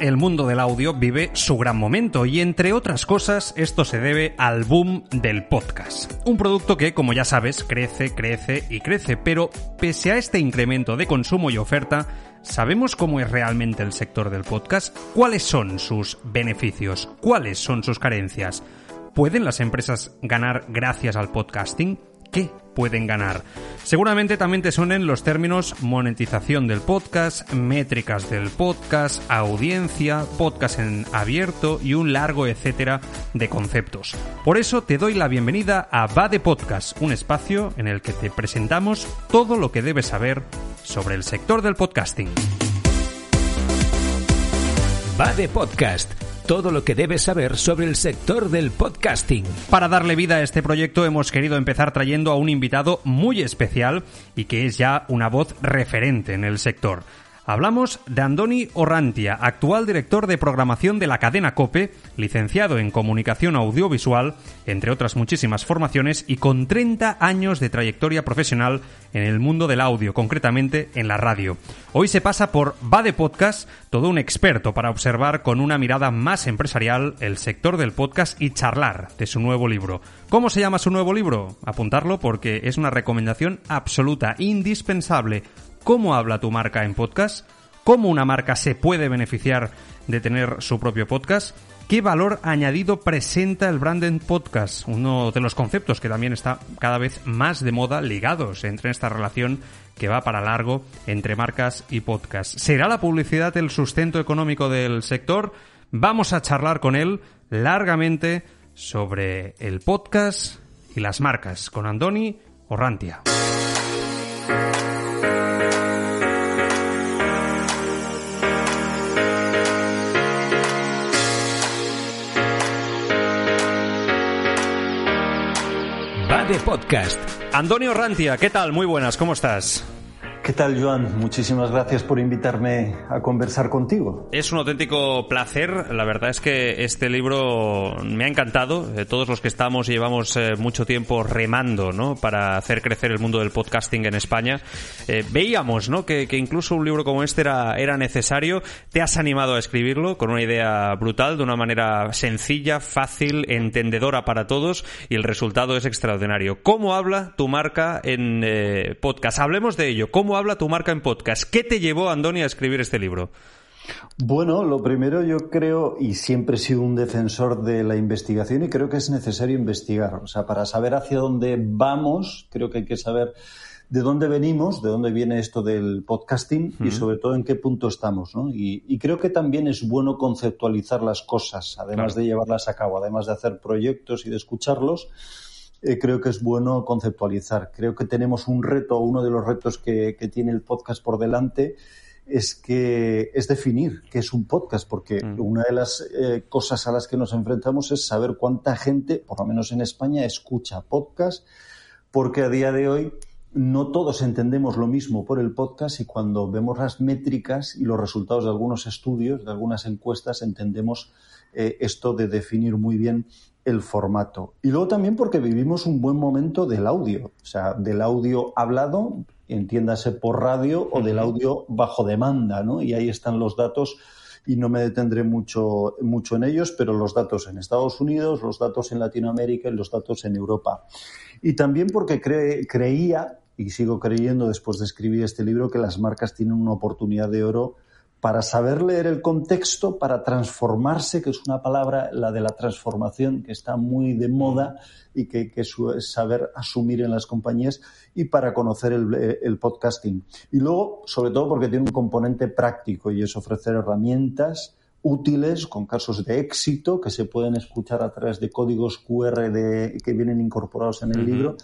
El mundo del audio vive su gran momento y entre otras cosas esto se debe al boom del podcast. Un producto que, como ya sabes, crece, crece y crece, pero pese a este incremento de consumo y oferta, ¿sabemos cómo es realmente el sector del podcast? ¿Cuáles son sus beneficios? ¿Cuáles son sus carencias? ¿Pueden las empresas ganar gracias al podcasting? ¿Qué pueden ganar? Seguramente también te suenen los términos monetización del podcast, métricas del podcast, audiencia, podcast en abierto y un largo etcétera de conceptos. Por eso te doy la bienvenida a Va de Podcast, un espacio en el que te presentamos todo lo que debes saber sobre el sector del podcasting. Va de Podcast. Todo lo que debes saber sobre el sector del podcasting. Para darle vida a este proyecto hemos querido empezar trayendo a un invitado muy especial y que es ya una voz referente en el sector. Hablamos de Andoni Orrantia, actual director de programación de la cadena Cope, licenciado en comunicación audiovisual, entre otras muchísimas formaciones, y con 30 años de trayectoria profesional en el mundo del audio, concretamente en la radio. Hoy se pasa por Va de Podcast, todo un experto para observar con una mirada más empresarial el sector del podcast y charlar de su nuevo libro. ¿Cómo se llama su nuevo libro? Apuntarlo porque es una recomendación absoluta, indispensable cómo habla tu marca en podcast, cómo una marca se puede beneficiar de tener su propio podcast, qué valor añadido presenta el branded podcast, uno de los conceptos que también está cada vez más de moda ligados entre esta relación que va para largo entre marcas y podcast. ¿Será la publicidad el sustento económico del sector? Vamos a charlar con él largamente sobre el podcast y las marcas con Andoni Orrantia. De Podcast. Antonio Rantia, ¿qué tal? Muy buenas, ¿cómo estás? ¿Qué tal, Joan? Muchísimas gracias por invitarme a conversar contigo. Es un auténtico placer. La verdad es que este libro me ha encantado. Eh, todos los que estamos y llevamos eh, mucho tiempo remando ¿no? para hacer crecer el mundo del podcasting en España, eh, veíamos ¿no? que, incluso un libro como este era, era necesario. Te has animado a escribirlo con una idea brutal, de una manera sencilla, fácil, entendedora para todos y el resultado es extraordinario. ¿Cómo habla tu marca en podcast? Hablemos de ello. ¿Cómo habla tu marca en podcast? ¿Qué te llevó, Andoni, a escribir este libro? Bueno, lo primero yo creo, y siempre he sido un defensor de la investigación, y creo que es necesario investigar. O sea, para saber hacia dónde vamos, creo que hay que saber de dónde venimos, de dónde viene esto del podcasting y sobre todo en qué punto estamos. ¿no? Y, y, creo que también es bueno conceptualizar las cosas, además claro. de llevarlas a cabo, además de hacer proyectos y de escucharlos eh, creo que es bueno conceptualizar. Creo que tenemos un reto, uno de los retos que, que tiene el podcast por delante es que es definir qué es un podcast, porque mm. una de las eh, cosas a las que nos enfrentamos es saber cuánta gente, por lo menos en España, escucha podcast, porque a día de hoy no todos entendemos lo mismo por el podcast y cuando vemos las métricas y los resultados de algunos estudios, de algunas encuestas, entendemos eh, esto de definir muy bien el formato. Y luego también porque vivimos un buen momento del audio, o sea, del audio hablado, entiéndase por radio, o del audio bajo demanda, ¿no? Y ahí están los datos y no me detendré mucho, mucho en ellos, pero los datos en Estados Unidos, los datos en Latinoamérica y los datos en Europa. Y también porque cre creía, y sigo creyendo después de escribir este libro, que las marcas tienen una oportunidad de oro para saber leer el contexto, para transformarse, que es una palabra, la de la transformación, que está muy de moda y que que saber asumir en las compañías, y para conocer el, el podcasting. Y luego, sobre todo, porque tiene un componente práctico y es ofrecer herramientas útiles con casos de éxito que se pueden escuchar a través de códigos QR de, que vienen incorporados en el libro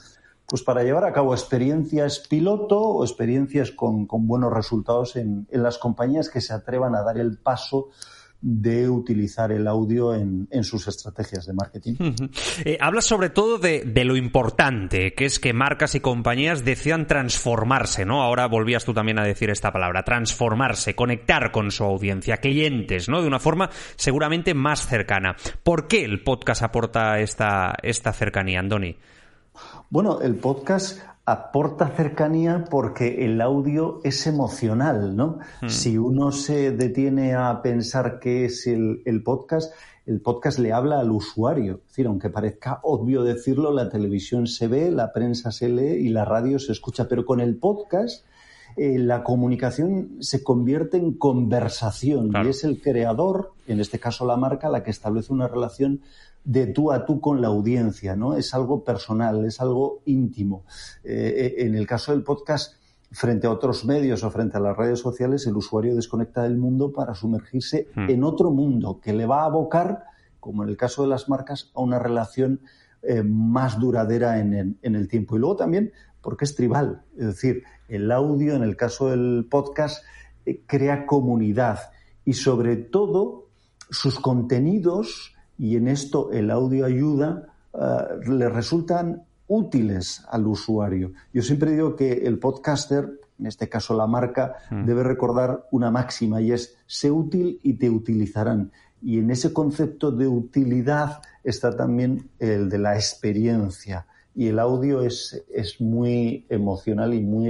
pues para llevar a cabo experiencias piloto o experiencias con, buenos resultados en, las compañías que se atrevan a dar el paso de utilizar el audio en, sus estrategias de marketing. Eh, hablas sobre todo de, lo importante, que es que marcas y compañías decidan transformarse, ¿no? Ahora volvías tú también a decir esta palabra, transformarse, conectar con su audiencia, clientes, ¿no? De una forma seguramente más cercana. ¿Por qué el podcast aporta esta, esta cercanía, Andoni? Bueno, el podcast aporta cercanía porque el audio es emocional, ¿no? Hmm. Si uno se detiene a pensar qué es el, podcast, el podcast le habla al usuario. Es decir, aunque parezca obvio decirlo, la televisión se ve, la prensa se lee y la radio se escucha, pero con el podcast eh, la comunicación se convierte en conversación y es el creador, en este caso la marca, la que establece una relación de tú a tú con la audiencia, ¿no? Es algo personal, es algo íntimo. Eh, eh, en el caso del podcast, frente a otros medios o frente a las redes sociales, el usuario desconecta del mundo para sumergirse hmm. en otro mundo que le va a abocar, como en el caso de las marcas, a una relación eh, más duradera en el, tiempo. Y luego también porque es tribal, es decir, el audio, en el caso del podcast, crea comunidad y sobre todo sus contenidos y en esto el audio ayuda, eh, le resultan útiles al usuario. Yo siempre digo que el podcaster, en este caso la marca, mm. debe recordar una máxima y es sé útil y te utilizarán. Y en ese concepto de utilidad está también el de la experiencia. Y el audio es, es muy emocional y muy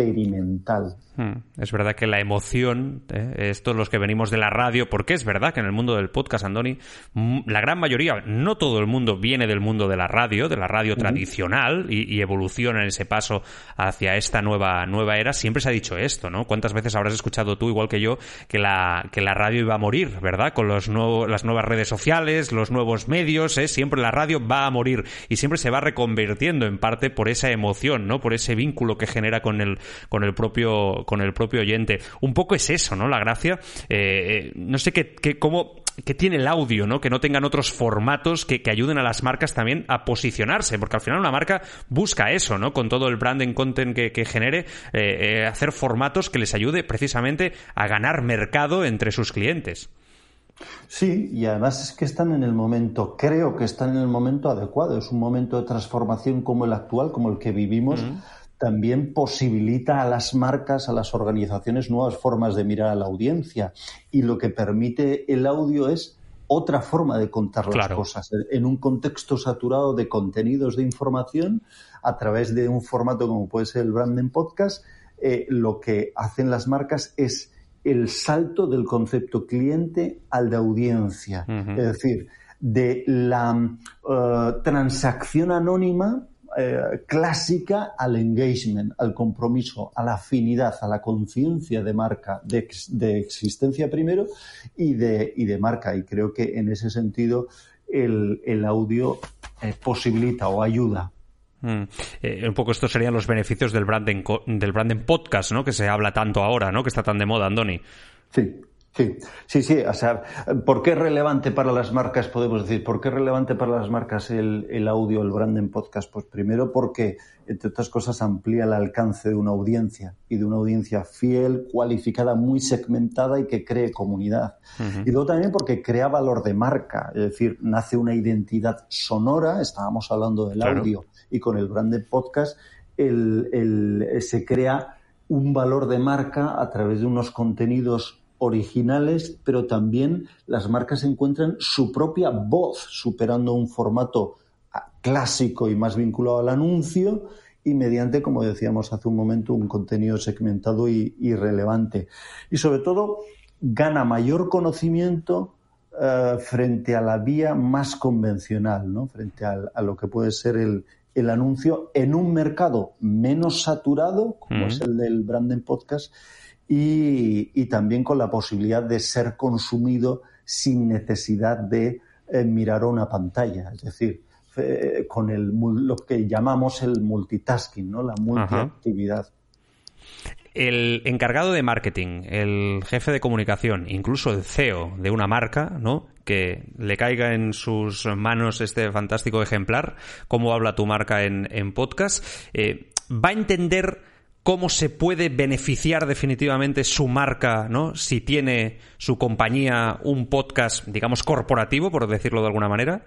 experimental. Hmm. Es verdad que la emoción, ¿eh? estos los que venimos de la radio, porque es verdad que en el mundo del podcast, Andoni, la gran mayoría, no todo el mundo viene del mundo de la radio, de la radio tradicional, y, evoluciona en ese paso hacia esta nueva, nueva era. Siempre se ha dicho esto, ¿no? ¿Cuántas veces habrás escuchado tú, igual que yo, que la, que la radio iba a morir, ¿verdad? Con los las nuevas redes sociales, los nuevos medios, ¿eh? siempre la radio va a morir y siempre se va reconvirtiendo en parte por esa emoción, ¿no? Por ese vínculo que genera con el, con el propio con el propio oyente. Un poco es eso, ¿no? La gracia. Eh, eh, no sé qué, qué, cómo, qué tiene el audio, ¿no? Que no tengan otros formatos que, ayuden a las marcas también a posicionarse, porque al final una marca busca eso, ¿no? Con todo el branding content que, genere, eh, hacer formatos que les ayude precisamente a ganar mercado entre sus clientes. Sí, y además es que están en el momento, creo que están en el momento adecuado. Es un momento de transformación como el actual, como el que vivimos también posibilita a las marcas, a las organizaciones, nuevas formas de mirar a la audiencia. Y lo que permite el audio es otra forma de contar las cosas. En un contexto saturado de contenidos de información, a través de un formato como puede ser el Branding Podcast, eh, lo que hacen las marcas es el salto del concepto cliente al de audiencia. Es decir, de la eh, transacción anónima eh, clásica al engagement, al compromiso, a la afinidad, a la conciencia de marca, de, existencia primero y de, y de marca. Y creo que en ese sentido el, el audio eh, posibilita o ayuda mm. eh, un poco estos serían los beneficios del branding, del branding podcast, ¿no? Que se habla tanto ahora, ¿no? Que está tan de moda, Andoni. Sí, Sí, sí, sí. O sea, ¿por qué es relevante para las marcas, podemos decir? ¿Por qué es relevante para las marcas el, el audio, el branding podcast? Pues primero porque, entre otras cosas, amplía el alcance de una audiencia y de una audiencia fiel, cualificada, muy segmentada y que cree comunidad. Y luego también porque crea valor de marca, es decir, nace una identidad sonora, estábamos hablando del audio, y con el branding podcast el, el, se crea un valor de marca a través de unos contenidos originales, pero también las marcas encuentran su propia voz, superando un formato ah, clásico y más vinculado al anuncio y mediante, como decíamos hace un momento, un contenido segmentado y, relevante. Y sobre todo, gana mayor conocimiento eh, frente a la vía más convencional, ¿no? frente a, lo que puede ser el, anuncio en un mercado menos saturado, como es el del Branding Podcast, y, también con la posibilidad de ser consumido sin necesidad de eh, mirar una pantalla. Es decir, eh, con el, lo que llamamos el multitasking, ¿no? la multiactividad. El encargado de marketing, el jefe de comunicación, incluso el CEO de una marca, ¿no? Que le caiga en sus manos este fantástico ejemplar, cómo habla tu marca en, podcast, eh, va a entender cómo se puede beneficiar definitivamente su marca, ¿no? Si tiene su compañía un podcast, digamos, corporativo, por decirlo de alguna manera.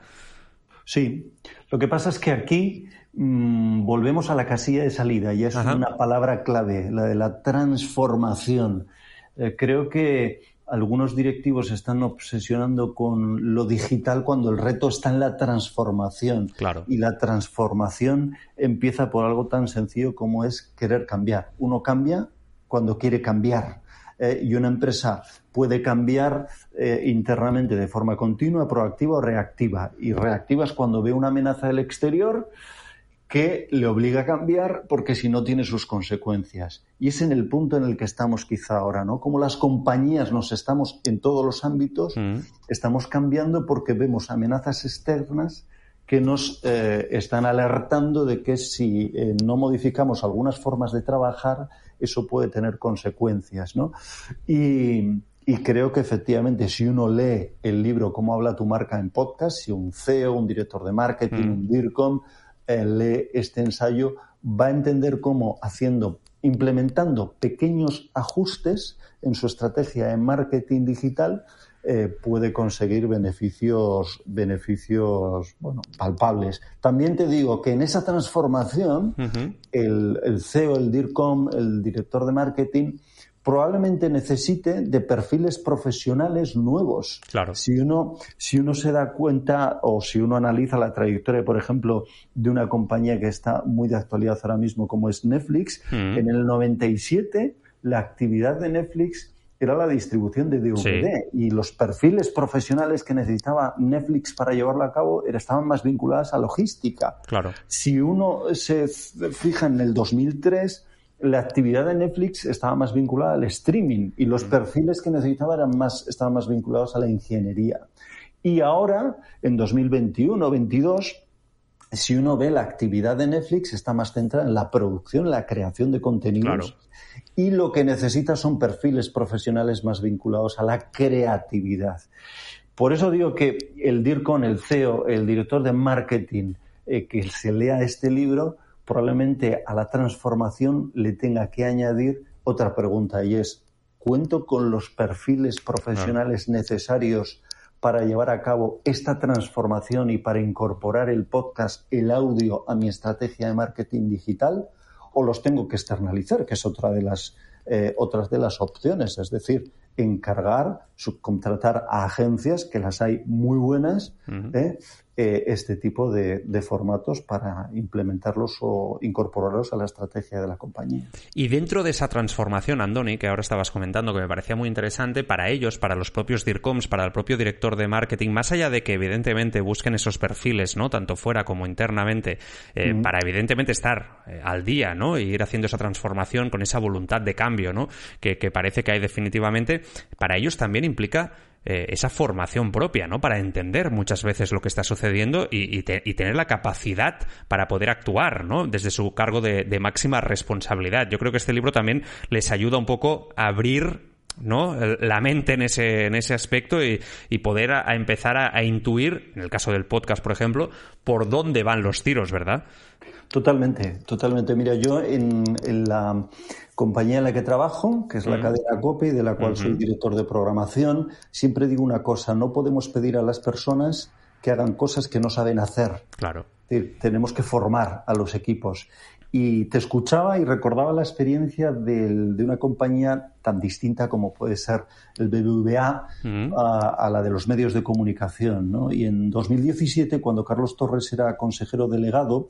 Sí, lo que pasa es que aquí mm, volvemos a la casilla de salida y es una palabra clave, la de la transformación. Eh, creo que algunos directivos están obsesionando con lo digital cuando el reto está en la transformación. Claro. Y la transformación empieza por algo tan sencillo como es querer cambiar. Uno cambia cuando quiere cambiar. Eh, y una empresa puede cambiar eh, internamente de forma continua, proactiva o reactiva. Y reactiva es cuando ve una amenaza del exterior que le obliga a cambiar porque si no tiene sus consecuencias. Y es en el punto en el que estamos quizá ahora, ¿no? Como las compañías nos estamos en todos los ámbitos, mm. estamos cambiando porque vemos amenazas externas que nos eh, están alertando de que si no modificamos algunas formas de trabajar, eso puede tener consecuencias, ¿no? Y, creo que efectivamente si uno lee el libro Cómo habla tu marca en podcast, si un CEO, un director de marketing, mm. un DIRCOM eh, lee este ensayo, va a entender cómo haciendo, implementando pequeños ajustes en su estrategia de marketing digital, eh, puede conseguir beneficios, beneficios bueno, palpables. También te digo que en esa transformación, el, el, CEO, el DIRCOM, el director de marketing, probablemente necesite de perfiles profesionales nuevos. Claro. Si uno, si uno se da cuenta o si uno analiza la trayectoria, por ejemplo, de una compañía que está muy de actualidad ahora mismo como es Netflix, en el 97 la actividad de Netflix era la distribución de DVD y los perfiles profesionales que necesitaba Netflix para llevarlo a cabo estaban más vinculados a logística. Claro. Si uno se fija en el 2003, la actividad de Netflix estaba más vinculada al streaming y los mm. perfiles que necesitaba eran más, estaban más vinculados a la ingeniería. Y ahora, en 2021-22, si uno ve la actividad de Netflix, está más centrada en la producción, la creación de contenidos y lo que necesita son perfiles profesionales más vinculados a la creatividad. Por eso digo que el DIRCON, el CEO, el director de marketing, eh, que se lea este libro, probablemente a la transformación le tenga que añadir otra pregunta y es, ¿cuento con los perfiles profesionales necesarios para llevar a cabo esta transformación y para incorporar el podcast, el audio a mi estrategia de marketing digital? o los tengo que externalizar, que es otra de las, eh, otras de las opciones, es decir, encargar, subcontratar a agencias, que las hay muy buenas, eh, este tipo de, formatos para implementarlos o incorporarlos a la estrategia de la compañía. Y dentro de esa transformación, Andoni, que ahora estabas comentando, que me parecía muy interesante, para ellos, para los propios DIRCOMs, para el propio director de marketing, más allá de que evidentemente busquen esos perfiles, ¿no? Tanto fuera como internamente, eh, para evidentemente estar eh, al día, ¿no? Y ir haciendo esa transformación con esa voluntad de cambio, ¿no? que parece que hay definitivamente, para ellos también implica eh, esa formación propia, ¿no? Para entender muchas veces lo que está sucediendo y, tener la capacidad para poder actuar, ¿no? Desde su cargo de, máxima responsabilidad. Yo creo que este libro también les ayuda un poco a abrir ¿no? la mente en ese, en ese aspecto y, poder a, empezar a, a, intuir, en el caso del podcast, por ejemplo, por dónde van los tiros, ¿verdad? Totalmente, totalmente. Mira, yo en, la compañía en la que trabajo, que es la cadena COPE, de la cual soy director de programación, siempre digo una cosa, no podemos pedir a las personas que hagan cosas que no saben hacer. Claro. tenemos que formar a los equipos. Y te escuchaba y recordaba la experiencia de una compañía tan distinta como puede ser el BBVA a, la de los medios de comunicación. ¿no? Y en 2017, cuando Carlos Torres era consejero delegado,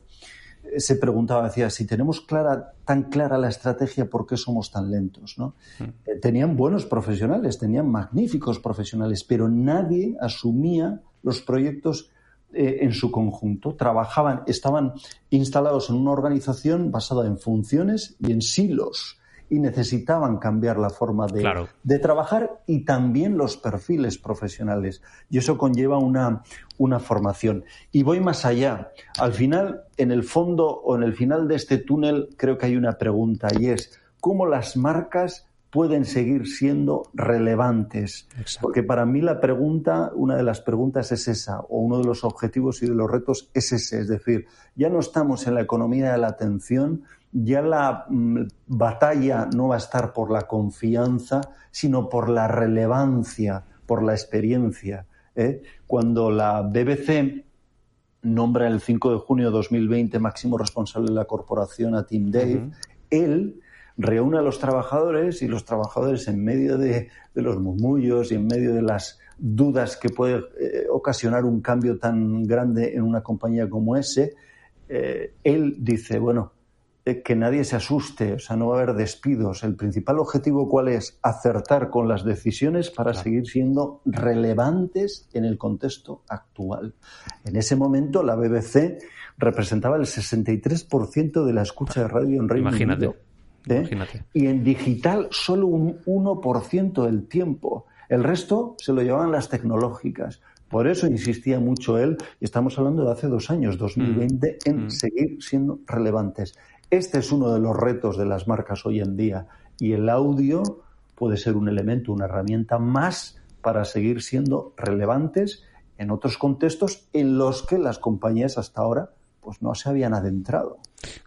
se preguntaba, decía, si tenemos clara, tan clara la estrategia, ¿por qué somos tan lentos? ¿no? Mm. Eh, tenían buenos profesionales, tenían magníficos profesionales, pero nadie asumía los proyectos eh, en su conjunto. Trabajaban, estaban instalados en una organización basada en funciones y en silos y necesitaban cambiar la forma de, de trabajar y también los perfiles profesionales. Y eso conlleva una, una formación. Y voy más allá. Al final, en el fondo o en el final de este túnel, creo que hay una pregunta y es cómo las marcas pueden seguir siendo relevantes. Porque para mí la pregunta, una de las preguntas es esa, o uno de los objetivos y de los retos es ese. Es decir, ya no estamos en la economía de la atención, ya la mm, batalla no va a estar por la confianza, sino por la relevancia, por la experiencia. ¿eh? Cuando la BBC nombra el 5 de junio de 2020 máximo responsable de la corporación a Tim Dave, él reúne a los trabajadores y los trabajadores en medio de, los murmullos y en medio de las dudas que puede eh, ocasionar un cambio tan grande en una compañía como ese, eh, él dice, bueno, que nadie se asuste, o sea, no va a haber despidos. El principal objetivo cuál es? Acertar con las decisiones para seguir siendo relevantes en el contexto actual. En ese momento la BBC representaba el 63% de la escucha de radio en Reino Unido. ¿eh? Y en digital solo un 1% del tiempo. El resto se lo llevaban las tecnológicas. Por eso insistía mucho él, y estamos hablando de hace dos años, 2020, mm. en mm. seguir siendo relevantes. Este es uno de los retos de las marcas hoy en día y el audio puede ser un elemento, una herramienta más para seguir siendo relevantes en otros contextos en los que las compañías hasta ahora pues no se habían adentrado.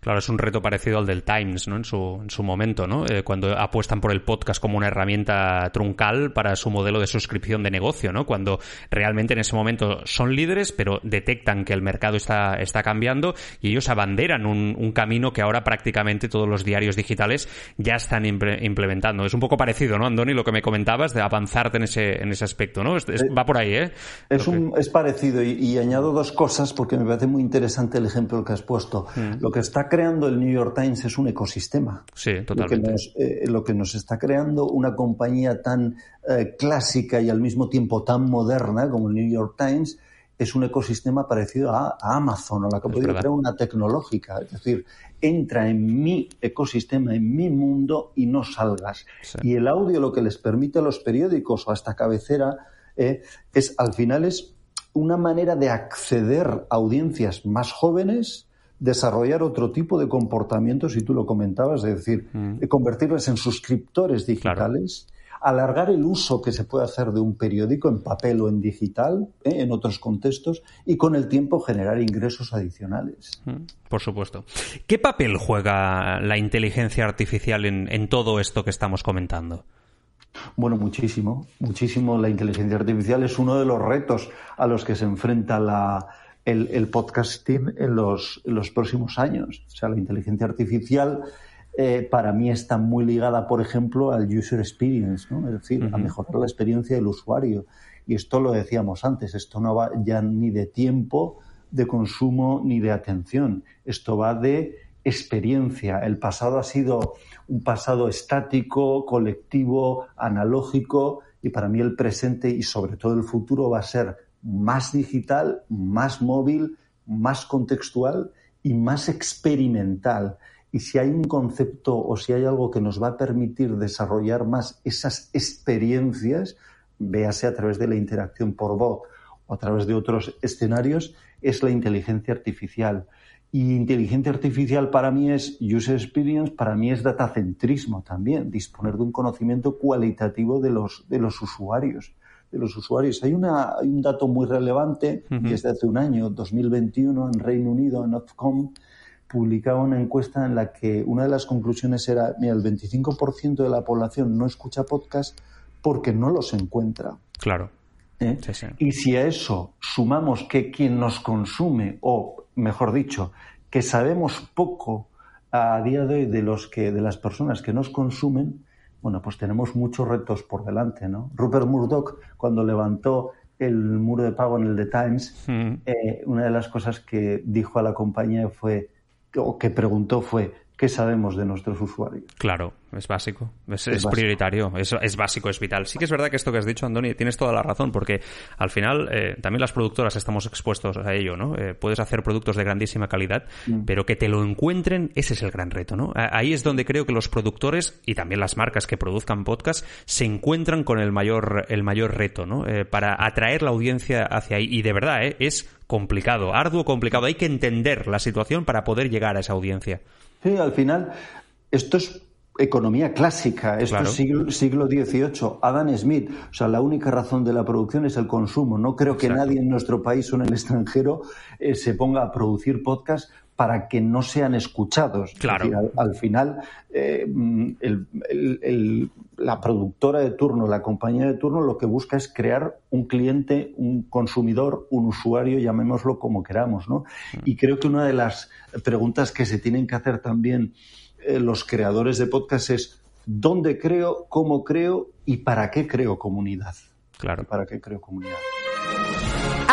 Claro, es un reto parecido al del Times, ¿no? En su, en su momento, ¿no? Eh, cuando apuestan por el podcast como una herramienta truncal para su modelo de suscripción de negocio, ¿no? Cuando realmente en ese momento son líderes, pero detectan que el mercado está, está cambiando y ellos abanderan un, un camino que ahora prácticamente todos los diarios digitales ya están implementando. Es un poco parecido, ¿no, Andoni? Lo que me comentabas de avanzarte en ese, en ese aspecto, ¿no? va por ahí, ¿eh? Es, un, es parecido y, añado dos cosas porque me parece muy interesante el ejemplo que has puesto. Mm. Lo que está creando el New York Times es un ecosistema. Sí, totalmente. Eh, lo que nos, está creando una compañía tan eh, clásica y al mismo tiempo tan moderna como el New York Times es un ecosistema parecido a, Amazon o la que podría crear una tecnológica. Es decir, entra en mi ecosistema, en mi mundo y no salgas. Y el audio lo que les permite a los periódicos o a esta cabecera eh, es, al final, es una manera de acceder a audiencias más jóvenes desarrollar otro tipo de comportamientos, si tú lo comentabas, es decir, mm. convertirles en suscriptores digitales, alargar el uso que se puede hacer de un periódico en papel o en digital, ¿eh? en otros contextos, y con el tiempo generar ingresos adicionales. Mm, por supuesto. ¿Qué papel juega la inteligencia artificial en, en todo esto que estamos comentando? Bueno, muchísimo, muchísimo. La inteligencia artificial es uno de los retos a los que se enfrenta la, el, podcasting en los, los, próximos años. O sea, la inteligencia artificial eh, para mí está muy ligada, por ejemplo, al user experience, ¿no? es decir, a mejorar la experiencia del usuario. Y esto lo decíamos antes, esto no va ya ni de tiempo de consumo ni de atención, esto va de experiencia. El pasado ha sido un pasado estático, colectivo, analógico, y para mí el presente y sobre todo el futuro va a ser más digital, más móvil, más contextual y más experimental. Y si hay un concepto o si hay algo que nos va a permitir desarrollar más esas experiencias, véase a través de la interacción por voz o a través de otros escenarios, es la inteligencia artificial. Y inteligencia artificial para mí es user experience, para mí es datacentrismo también, disponer de un conocimiento cualitativo de los, de los usuarios de los usuarios. Hay, una, hay un dato muy relevante, y es de hace un año, 2021, en Reino Unido, en Ofcom, publicaba una encuesta en la que una de las conclusiones era, mira, el 25% de la población no escucha podcast porque no los encuentra. Claro. ¿Eh? Y si a eso sumamos que quien nos consume, o mejor dicho, que sabemos poco a día de hoy de los que de las personas que nos consumen, bueno, pues tenemos muchos retos por delante, ¿no? Rupert Murdoch, cuando levantó el muro de pago en el The Times, mm. eh, una de las cosas que dijo a la compañía fue, o que preguntó fue, qué sabemos de nuestros usuarios. Claro, es básico, es, prioritario, es, es, básico, es vital. Sí que es verdad que esto que has dicho, Andoni, tienes toda la razón, porque al final eh, también las productoras estamos expuestos a ello, ¿no? Eh, puedes hacer productos de grandísima calidad, mm. pero que te lo encuentren, ese es el gran reto, ¿no? Ahí es donde creo que los productores y también las marcas que produzcan podcast se encuentran con el mayor, el mayor reto, ¿no? Eh, para atraer la audiencia hacia ahí. Y de verdad, es complicado, arduo, complicado. Hay que entender la situación para poder llegar a esa audiencia. Sí, al final, esto es economía clásica, esto es siglo, siglo, XVIII, Adam Smith, o sea, la única razón de la producción es el consumo. No creo que nadie en nuestro país o en el extranjero eh, se ponga a producir podcasts para que no sean escuchados. Claro. al, final, eh, la productora de turno, la compañía de turno, lo que busca es crear un cliente, un consumidor, un usuario, llamémoslo como queramos, ¿no? Mm. Y creo que una de las preguntas que se tienen que hacer también eh, los creadores de podcast es ¿dónde creo, cómo creo y para qué creo comunidad? Claro. ¿Para qué creo comunidad?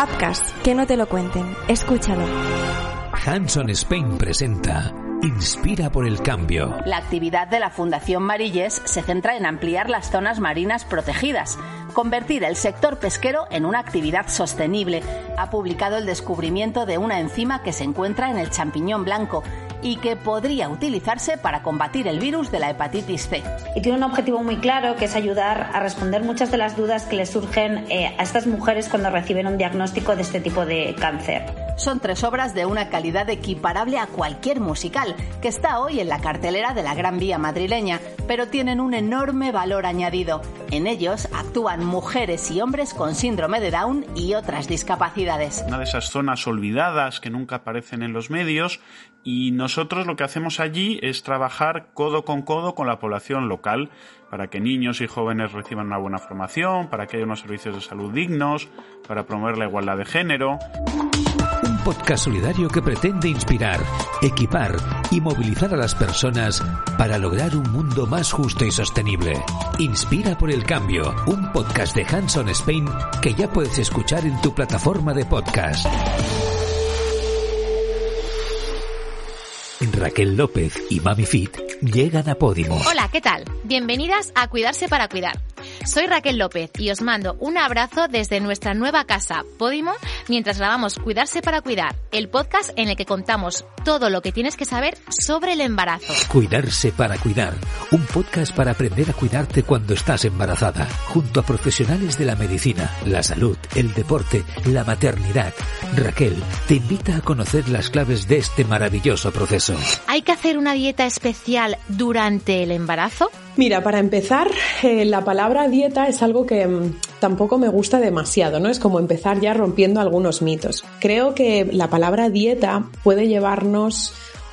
Upcast, que no te lo cuenten, escúchalo. Hanson Spain presenta Inspira por el cambio. La actividad de la Fundación Marilles se centra en ampliar las zonas marinas protegidas, convertir el sector pesquero en una actividad sostenible. Ha publicado el descubrimiento de una enzima que se encuentra en el champiñón blanco y que podría utilizarse para combatir el virus de la hepatitis C. Y tiene un objetivo muy claro que es ayudar a responder muchas de las dudas que le surgen eh, a estas mujeres cuando reciben un diagnóstico de este tipo de cáncer. Son tres obras de una calidad equiparable a cualquier musical, que está hoy en la cartelera de la Gran Vía madrileña, pero tienen un enorme valor añadido. En ellos actúan mujeres y hombres con síndrome de Down y otras discapacidades. Una de esas zonas olvidadas que nunca aparecen en los medios y nosotros lo que hacemos allí es trabajar codo con codo con la población local para que niños y jóvenes reciban una buena formación, para que haya unos servicios de salud dignos, para promover la igualdad de género. Podcast solidario que pretende inspirar, equipar y movilizar a las personas para lograr un mundo más justo y sostenible. Inspira por el cambio, un podcast de Hanson Spain que ya puedes escuchar en tu plataforma de podcast. Raquel López y Mami Fit llegan a Podimo. Hola, ¿qué tal? Bienvenidas a Cuidarse para Cuidar. Soy Raquel López y os mando un abrazo desde nuestra nueva casa, Podimo, mientras grabamos Cuidarse para Cuidar, el podcast en el que contamos todo lo que tienes que saber sobre el embarazo. Cuidarse para Cuidar, un podcast para aprender a cuidarte cuando estás embarazada, junto a profesionales de la medicina, la salud, el deporte, la maternidad. Raquel te invita a conocer las claves de este maravilloso proceso. ¿Hay que hacer una dieta especial durante el embarazo? Mira, para empezar, eh, la palabra dieta es algo que mm, tampoco me gusta demasiado, ¿no? Es como empezar ya rompiendo algunos mitos. Creo que la palabra dieta puede llevarnos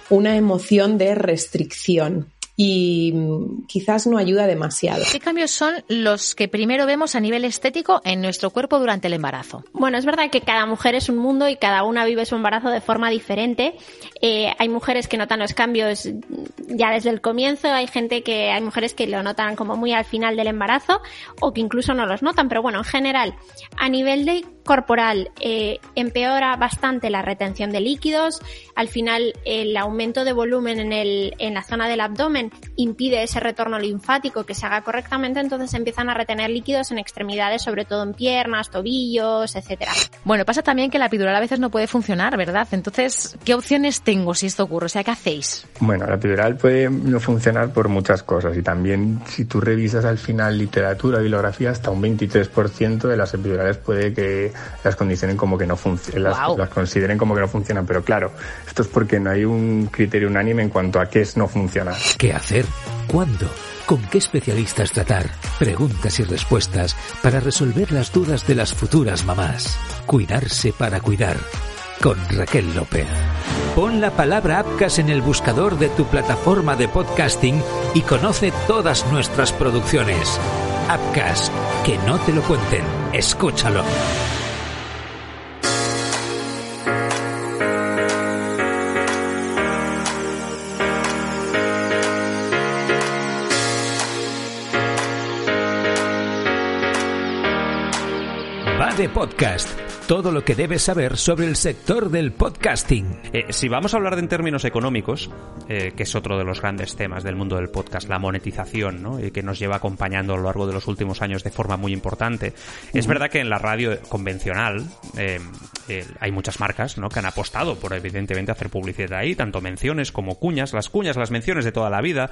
una emoción de restricción y mm, quizás no ayuda demasiado. ¿Qué cambios son los que primero vemos a nivel estético en nuestro cuerpo durante el embarazo? Bueno, es verdad que cada mujer es un mundo y cada una vive su embarazo de forma diferente. Eh, hay mujeres que notan los cambios ya desde el comienzo, hay gente que, hay mujeres que lo notan como muy al final del embarazo o que incluso no los notan, pero bueno, en general, a nivel de corporal eh, empeora bastante la retención de líquidos, al final el aumento de volumen en, el, en la zona del abdomen impide ese retorno linfático que se haga correctamente, entonces empiezan a retener líquidos en extremidades, sobre todo en piernas, tobillos, etcétera. Bueno, pasa también que la epidural a veces no puede funcionar, ¿verdad? Entonces, ¿qué opciones tengo si esto ocurre? O sea, ¿qué hacéis? Bueno, la epidural puede no funcionar por muchas cosas y también si tú revisas al final literatura, bibliografía, hasta un 23% de las epidurales puede que las condicionen como que no funcionan, las, consideren como que no funcionan, pero claro, esto es porque no hay un criterio unánime en cuanto a qué es no funcionar. ¿Qué hacer? ¿Cuándo? ¿Con qué especialistas tratar? Preguntas y respuestas para resolver las dudas de las futuras mamás. Cuidarse para cuidar. Con Raquel López. Pon la palabra Apcas en el buscador de tu plataforma de podcasting y conoce todas nuestras producciones. Apcas, que no te lo cuenten. Escúchalo. Podcast, todo lo que debes saber sobre el sector del podcasting. Eh, si vamos a hablar de en términos económicos, eh, que es otro de los grandes temas del mundo del podcast, la monetización, ¿no? y que nos lleva acompañando a lo largo de los últimos años de forma muy importante, es verdad que en la radio convencional eh, hay muchas marcas ¿no? que han apostado por evidentemente hacer publicidad ahí, tanto menciones como cuñas, las cuñas, las menciones de toda la vida,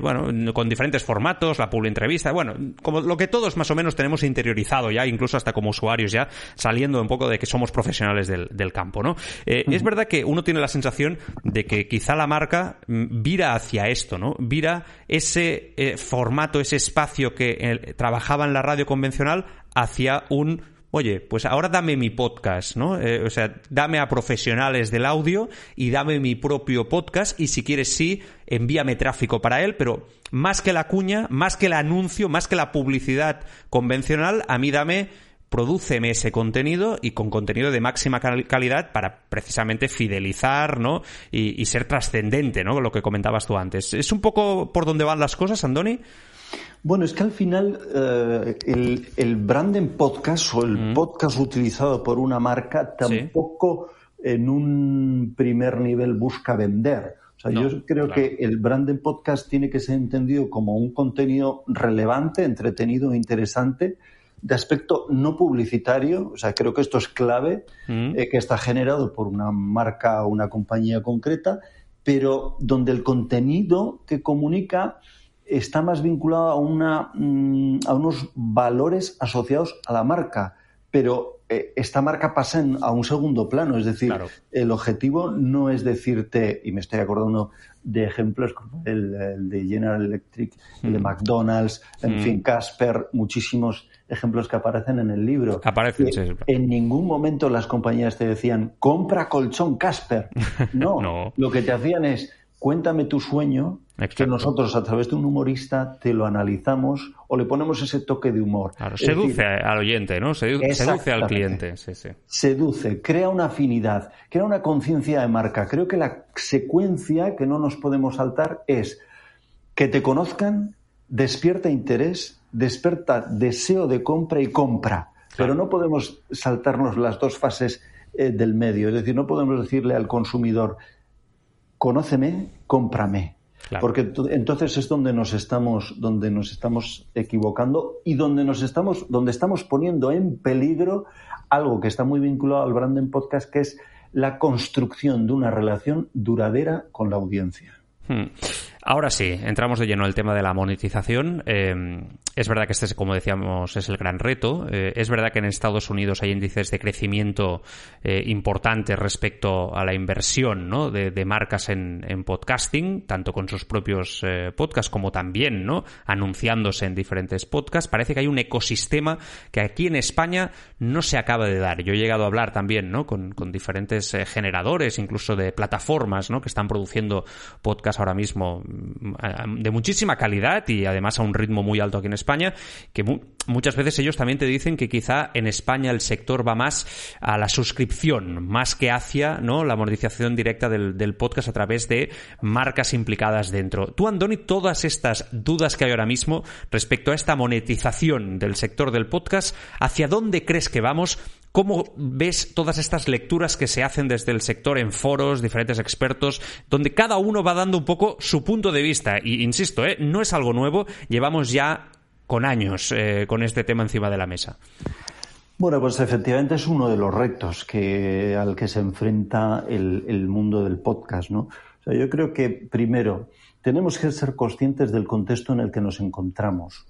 bueno, con diferentes formatos, la publi entrevista, bueno, como lo que todos más o menos tenemos interiorizado ya, incluso hasta como usuarios ya, saliendo un poco de que somos profesionales del, campo, ¿no? Eh, es verdad que uno tiene la sensación de que quizá la marca mm, vira hacia esto, ¿no? Vira ese eh, formato, ese espacio que eh, trabajaba en la radio convencional hacia un oye, pues ahora dame mi podcast, ¿no? o sea, dame a profesionales del audio y dame mi propio podcast y si quieres sí, envíame tráfico para él, pero más que la cuña, más que el anuncio, más que la publicidad convencional, a mí dame prodúceme ese contenido y con contenido de máxima calidad para precisamente fidelizar, ¿no? Y, ser trascendente, ¿no? Lo que comentabas tú antes. ¿Es un poco por dónde van las cosas, Andoni? Bueno, es que al final eh, el, el brand en podcast o el mm. podcast utilizado por una marca tampoco en un primer nivel busca vender. O sea, yo creo que el brand en podcast tiene que ser entendido como un contenido relevante, entretenido, e interesante, de aspecto no publicitario, o sea, creo que esto es clave, mm. eh, que está generado por una marca o una compañía concreta, pero donde el contenido que comunica está más vinculado a, una, mm, a unos valores asociados a la marca, pero eh, esta marca pasa a un segundo plano, es decir, el objetivo no es decirte, y me estoy acordando de ejemplos como el, de General Electric, el de mm. McDonald's, en fin, Casper, muchísimos ejemplos que aparecen en el libro. Aparecen, En ningún momento las compañías te decían, compra colchón Casper. No, lo que te hacían es, cuéntame tu sueño, que nosotros a través de un humorista te lo analizamos o le ponemos ese toque de humor. seduce al oyente, ¿no? seduce al cliente. Seduce, crea una afinidad, crea una conciencia de marca. Creo que la secuencia que no nos podemos saltar es que te conozcan, despierta interés desperta deseo de compra y compra. Pero no podemos saltarnos las dos fases eh, del medio. Es decir, no podemos decirle al consumidor, conóceme, cómprame. Porque entonces es donde nos estamos, donde nos estamos equivocando y donde nos estamos, donde estamos poniendo en peligro algo que está muy vinculado al branding podcast, que es la construcción de una relación duradera con la audiencia. Hmm. Ahora sí, entramos de lleno en el tema de la monetización. Eh, es verdad que este, como decíamos, es el gran reto. Eh, es verdad que en Estados Unidos hay índices de crecimiento eh, importantes respecto a la inversión ¿no? de, marcas en, podcasting, tanto con sus propios podcasts como también ¿no? anunciándose en diferentes podcasts. Parece que hay un ecosistema que aquí en España no se acaba de dar. Yo he llegado a hablar también ¿no? con, con diferentes generadores, incluso de plataformas ¿no? que están produciendo podcasts ahora mismo de muchísima calidad y además a un ritmo muy alto aquí en España, que muchas veces ellos también te dicen que quizá en España el sector va más a la suscripción, más que hacia ¿no? la monetización directa del, podcast a través de marcas implicadas dentro. Tú, Andoni, todas estas dudas que hay ahora mismo respecto a esta monetización del sector del podcast, ¿hacia dónde crees que vamos? ¿Cómo ves todas estas lecturas que se hacen desde el sector en foros, diferentes expertos, donde cada uno va dando un poco su punto de vista? Y insisto, ¿eh? no es algo nuevo, llevamos ya con años eh, con este tema encima de la mesa. Bueno, pues efectivamente es uno de los retos que, al que se enfrenta el, el mundo del podcast, ¿no? O sea, yo creo que primero tenemos que ser conscientes del contexto en el que nos encontramos.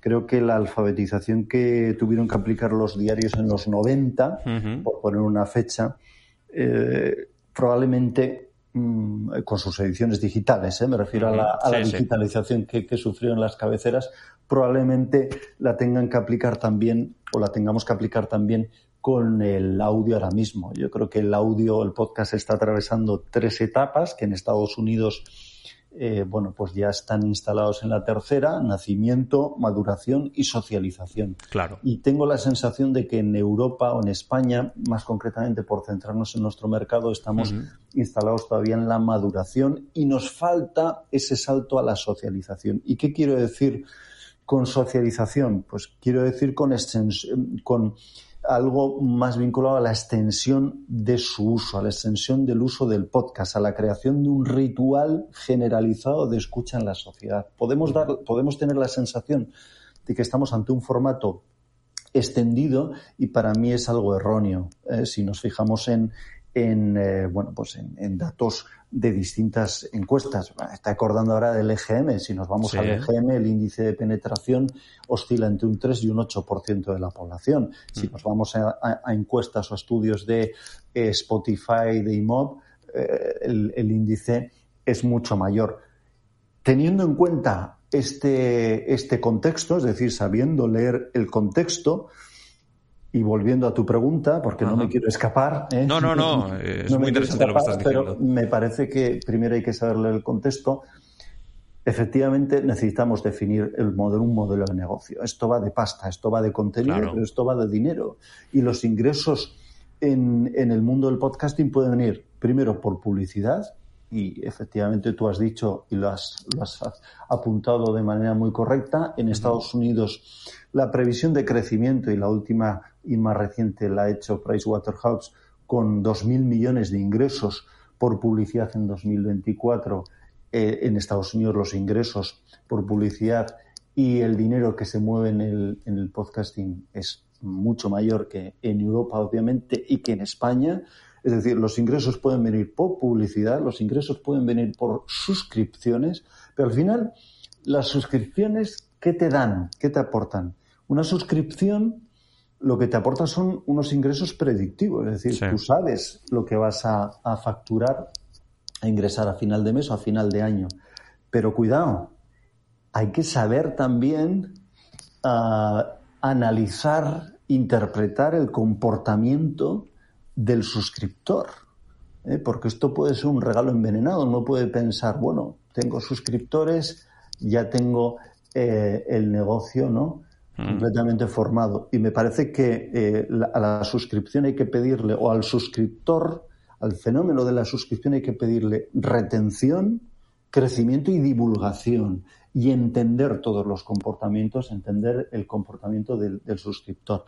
Creo que la alfabetización que tuvieron que aplicar los diarios en los 90, por poner una fecha, eh, probablemente mm, con sus ediciones digitales, ¿eh? me refiero a la, digitalización que, que, sufrieron las cabeceras, probablemente la tengan que aplicar también o la tengamos que aplicar también con el audio ahora mismo. Yo creo que el audio, el podcast está atravesando tres etapas que en Estados Unidos eh, bueno, pues ya están instalados en la tercera, nacimiento, maduración y socialización. Claro. Y tengo la sensación de que en Europa o en España, más concretamente por centrarnos en nuestro mercado, estamos instalados todavía en la maduración y nos falta ese salto a la socialización. ¿Y qué quiero decir con socialización? Pues quiero decir con, con algo más vinculado a la extensión de su uso, a la extensión del uso del podcast, a la creación de un ritual generalizado de escucha en la sociedad. Podemos, dar, podemos tener la sensación de que estamos ante un formato extendido y para mí es algo erróneo. Eh, si nos fijamos en, en, eh, bueno, pues en, datos de distintas encuestas. Está acordando ahora del EGM. Si nos vamos al EGM, el índice de penetración oscila entre un 3 y un 8% de la población. Si mm. nos vamos a, encuestas o estudios de eh, Spotify, de IMOB, eh, el, índice es mucho mayor. Teniendo en cuenta este, este contexto, es decir, sabiendo leer el contexto, y volviendo a tu pregunta, porque no me quiero escapar. ¿eh? No, no, no, es muy interesante lo que estás diciendo. Pero me parece que primero hay que saberle el contexto. Efectivamente, necesitamos definir el modelo, un modelo de negocio. Esto va de pasta, esto va de contenido, pero esto va de dinero. Y los ingresos en, en el mundo del podcasting pueden venir primero por publicidad, y efectivamente tú has dicho y lo has, lo has, apuntado de manera muy correcta, en Estados Unidos la previsión de crecimiento y la última y más reciente la ha hecho Pricewaterhouse con 2.000 millones de ingresos por publicidad en 2024 eh, en Estados Unidos los ingresos por publicidad y el dinero que se mueve en el, en el podcasting es mucho mayor que en Europa, obviamente, y que en España. Es decir, los ingresos pueden venir por publicidad, los ingresos pueden venir por suscripciones, pero al final, las suscripciones, ¿qué te dan? ¿Qué te aportan? Una suscripción lo que te aporta son unos ingresos predictivos, es decir, tú sabes lo que vas a, facturar, a ingresar a final de mes o a final de año. Pero cuidado, hay que saber también ah, analizar, interpretar el comportamiento del suscriptor. ¿eh? Porque esto puede ser un regalo envenenado. No puede pensar, bueno, tengo suscriptores, ya tengo eh, el negocio, ¿no? Completamente formado. Y me parece que eh, a la suscripción hay que pedirle, o al suscriptor, al fenómeno de la suscripción hay que pedirle retención, crecimiento y divulgación y entender todos los comportamientos, entender el comportamiento del, suscriptor.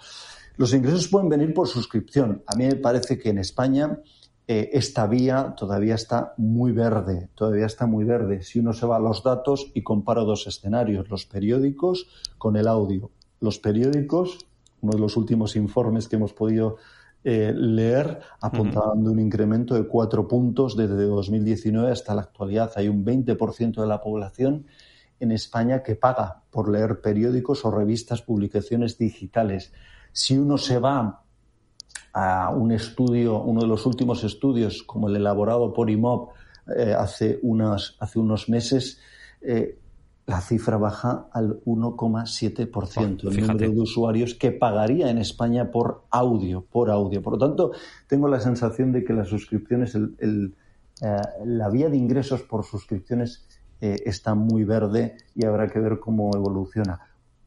Los ingresos pueden venir por suscripción. A mí me parece que en España eh, esta vía todavía está muy verde, todavía está muy verde. Si uno se va a los datos y compara dos escenarios, los periódicos con el audio los periódicos, uno de los últimos informes que hemos podido eh, leer apuntaban de un incremento de cuatro puntos desde 2019 hasta la actualidad. Hay un 20% de la población en España que paga por leer periódicos o revistas, publicaciones digitales. Si uno se va a un estudio, uno de los últimos estudios, como el elaborado por IMOB eh, hace, unas, hace unos meses, eh, la cifra baja al 1,7%, el número de usuarios que pagaría en España por audio, por audio. Por lo tanto, tengo la sensación de que las suscripciones, el, eh, la vía de ingresos por suscripciones eh, está muy verde y habrá que ver cómo evoluciona.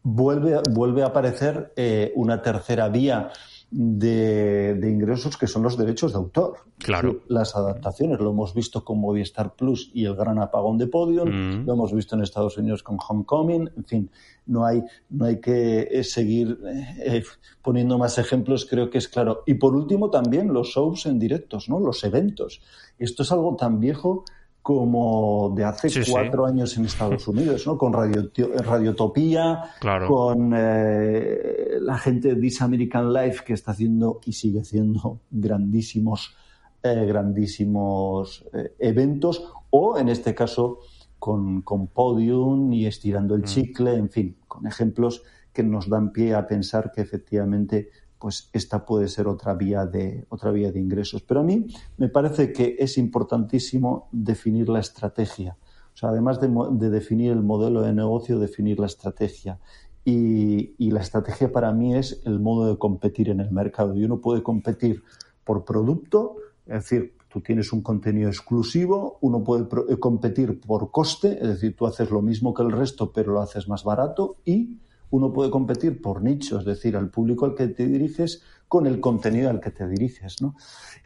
Vuelve, vuelve a aparecer eh, una tercera vía de, ingresos que son los derechos de autor. Claro. Las adaptaciones, lo hemos visto con Movistar Plus y el gran apagón de Podium, mm. lo hemos visto en Estados Unidos con Homecoming, en fin, no hay, no hay que eh, seguir eh, poniendo más ejemplos, creo que es claro. Y por último también los shows en directos, ¿no? Los eventos. Esto es algo tan viejo como de hace cuatro años en Estados Unidos, ¿no? Con Radio, Radiotopía, con eh, la gente de This American Life que está haciendo y sigue haciendo grandísimos, eh, grandísimos eh, eventos, o en este caso con, con Podium y estirando el mm. chicle, en fin, con ejemplos que nos dan pie a pensar que efectivamente pues esta puede ser otra vía de otra vía de ingresos. Pero a mí me parece que es importantísimo definir la estrategia. O sea, además de, definir el modelo de negocio, definir la estrategia. Y, y, la estrategia para mí es el modo de competir en el mercado. Y uno puede competir por producto, es decir, tú tienes un contenido exclusivo, uno puede competir por coste, es decir, tú haces lo mismo que el resto, pero lo haces más barato, y uno puede competir por nicho, es decir, al público al que te diriges con el contenido al que te diriges. ¿no?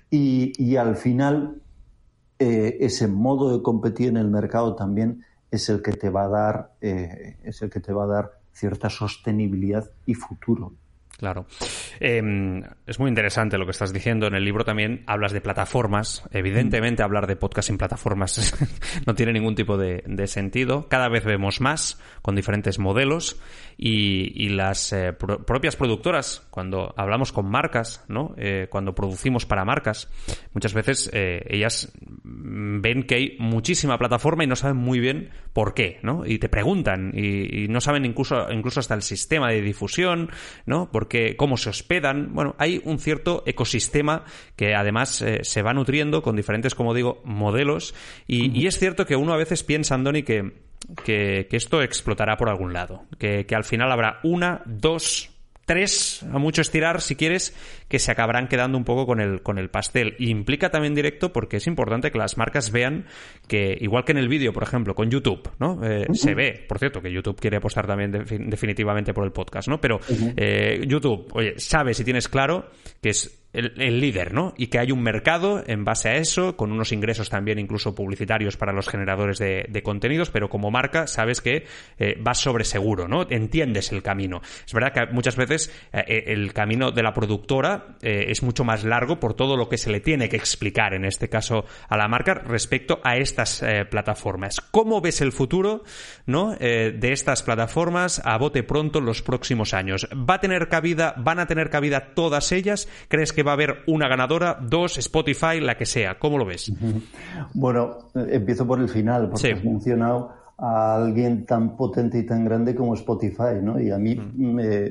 Y, al final, eh, ese modo de competir en el mercado también es el que te va a dar, eh, es el que te va a dar cierta sostenibilidad y futuro. Claro. Em, es muy interesante lo que estás diciendo. En el libro también hablas de plataformas. Evidentemente, hablar de podcast en plataformas no tiene ningún tipo de, sentido. Cada vez vemos más con diferentes modelos y, las eh, propias productoras, cuando hablamos con marcas, ¿no? Eh, cuando producimos para marcas, muchas veces eh, ellas ven que hay muchísima plataforma y no saben muy bien por qué, ¿no? Y te preguntan y, no saben incluso, incluso hasta el sistema de difusión, ¿no? Porque cómo se hospedan. Bueno, hay un cierto ecosistema que además se va nutriendo con diferentes, como digo, modelos. Y, y, es cierto que uno a veces piensa, Andoni, que que, esto explotará por algún lado. Que, que al final habrá una, dos, tres, a mucho estirar, si quieres, que se acabarán quedando un poco con el, con el pastel. Y implica también directo porque es importante que las marcas vean que, igual que en el vídeo, por ejemplo, con YouTube, ¿no? Eh, se ve, por cierto, que YouTube quiere apostar también definitivamente por el podcast, ¿no? Pero eh, YouTube, oye, sabe si tienes claro que es el, líder, ¿no? Y que hay un mercado en base a eso, con unos ingresos también incluso publicitarios para los generadores de, contenidos, pero como marca sabes que eh, vas sobre seguro, ¿no? Entiendes el camino. Es verdad que muchas veces eh, eh, el camino de la productora es mucho más largo por todo lo que se le tiene que explicar, en este caso a la marca, respecto a estas plataformas. ¿Cómo ves el futuro, ¿no? de estas plataformas a bote pronto los próximos años? ¿Va a tener cabida, van a tener cabida todas ellas? ¿Crees que va a haber una ganadora, dos, Spotify, la que sea. ¿Cómo lo ves? Bueno, empiezo por el final, porque has mencionado a alguien tan potente y tan grande como Spotify, ¿no? Y a mí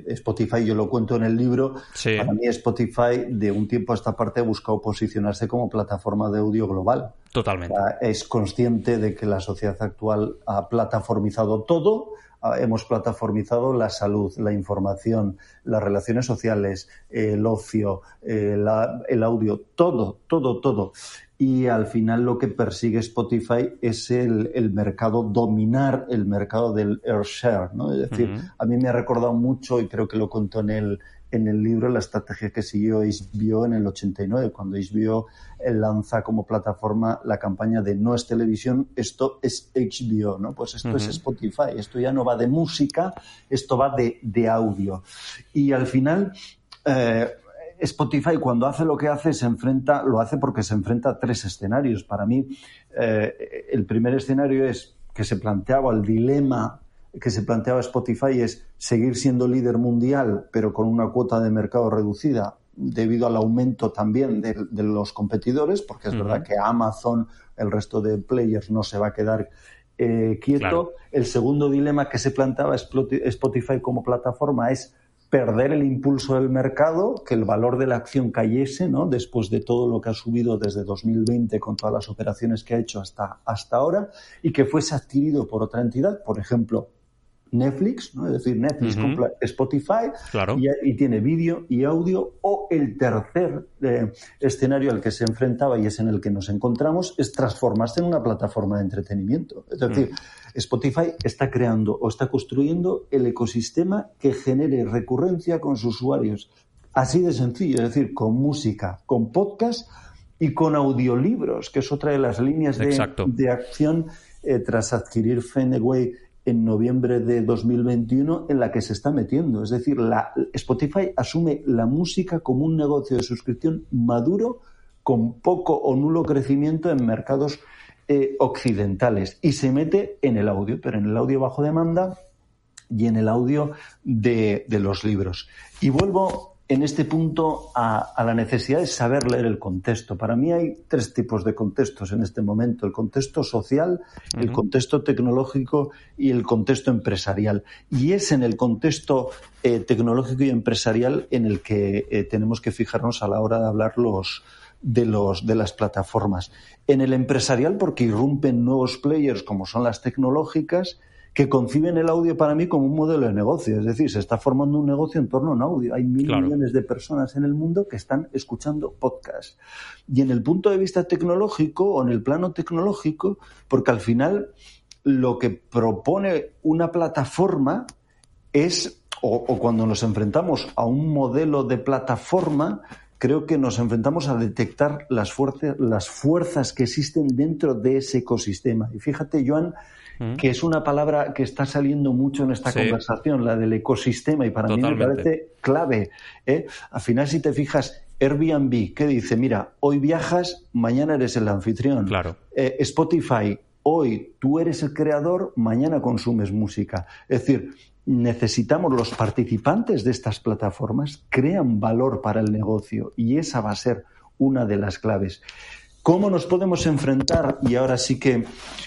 Spotify, yo lo cuento en el libro, para mí Spotify de un tiempo a esta parte ha buscado posicionarse como plataforma de audio global. Totalmente. es consciente de que la sociedad actual ha plataformizado todo hemos plataformizado la salud, la información, las relaciones sociales, el ocio, eh, el audio, todo, todo, todo. Y al final lo que persigue Spotify es el, mercado, dominar el mercado del air share, ¿no? Es decir, a mí me ha recordado mucho, y creo que lo contó en el, en el libro la estrategia que siguió HBO en el 89, cuando HBO lanza como plataforma la campaña de no es televisión, esto es HBO, ¿no? Pues esto es Spotify, esto ya no va de música, esto va de, de audio. Y al final, eh, Spotify cuando hace lo que hace se enfrenta, lo hace porque se enfrenta a tres escenarios. Para mí, eh, el primer escenario es que se planteaba el dilema que se planteaba Spotify es seguir siendo líder mundial, pero con una cuota de mercado reducida debido al aumento también de, los competidores, porque es verdad que Amazon, el resto de players no se va a quedar eh, quieto. El segundo dilema que se planteaba Spotify como plataforma es perder el impulso del mercado, que el valor de la acción cayese, ¿no? Después de todo lo que ha subido desde 2020 con todas las operaciones que ha hecho hasta, hasta ahora y que fuese adquirido por otra entidad, por ejemplo, Netflix, ¿no? es decir, Netflix compra Spotify y, tiene vídeo y audio, o el tercer eh, escenario al que se enfrentaba y es en el que nos encontramos es transformarse en una plataforma de entretenimiento. Es decir, mm. Spotify está creando o está construyendo el ecosistema que genere recurrencia con sus usuarios. Así de sencillo, es decir, con música, con podcast y con audiolibros, que es otra de las líneas de, acción eh, tras adquirir Fenway en noviembre de 2021 en la que se está metiendo. Es decir, la, Spotify asume la música como un negocio de suscripción maduro con poco o nulo crecimiento en mercados eh, occidentales y se mete en el audio, pero en el audio bajo demanda y en el audio de, de los libros. Y vuelvo en este punto a, la necesidad de saber leer el contexto. Para mí hay tres tipos de contextos en este momento. El contexto social, el contexto tecnológico y el contexto empresarial. Y es en el contexto eh, tecnológico y empresarial en el que eh, tenemos que fijarnos a la hora de hablar los, de, los, de las plataformas. En el empresarial porque irrumpen nuevos players como son las tecnológicas que conciben el audio para mí como un modelo de negocio. Es decir, se está formando un negocio en torno a un audio. Hay mil millones de personas en el mundo que están escuchando podcasts. Y en el punto de vista tecnológico o en el plano tecnológico, porque al final lo que propone una plataforma es, o, cuando nos enfrentamos a un modelo de plataforma, creo que nos enfrentamos a detectar las fuerzas, las fuerzas que existen dentro de ese ecosistema. Y fíjate, Joan, que es una palabra que está saliendo mucho en esta conversación, la del ecosistema, y para mí me parece clave. ¿eh? Al final, si te fijas, Airbnb, ¿qué dice? Mira, hoy viajas, mañana eres el anfitrión. Claro. Eh, Spotify, hoy tú eres el creador, mañana consumes música. Es decir, necesitamos los participantes de estas plataformas crean valor para el negocio y esa va a ser una de las claves. ¿Cómo nos podemos enfrentar? Y ahora sí que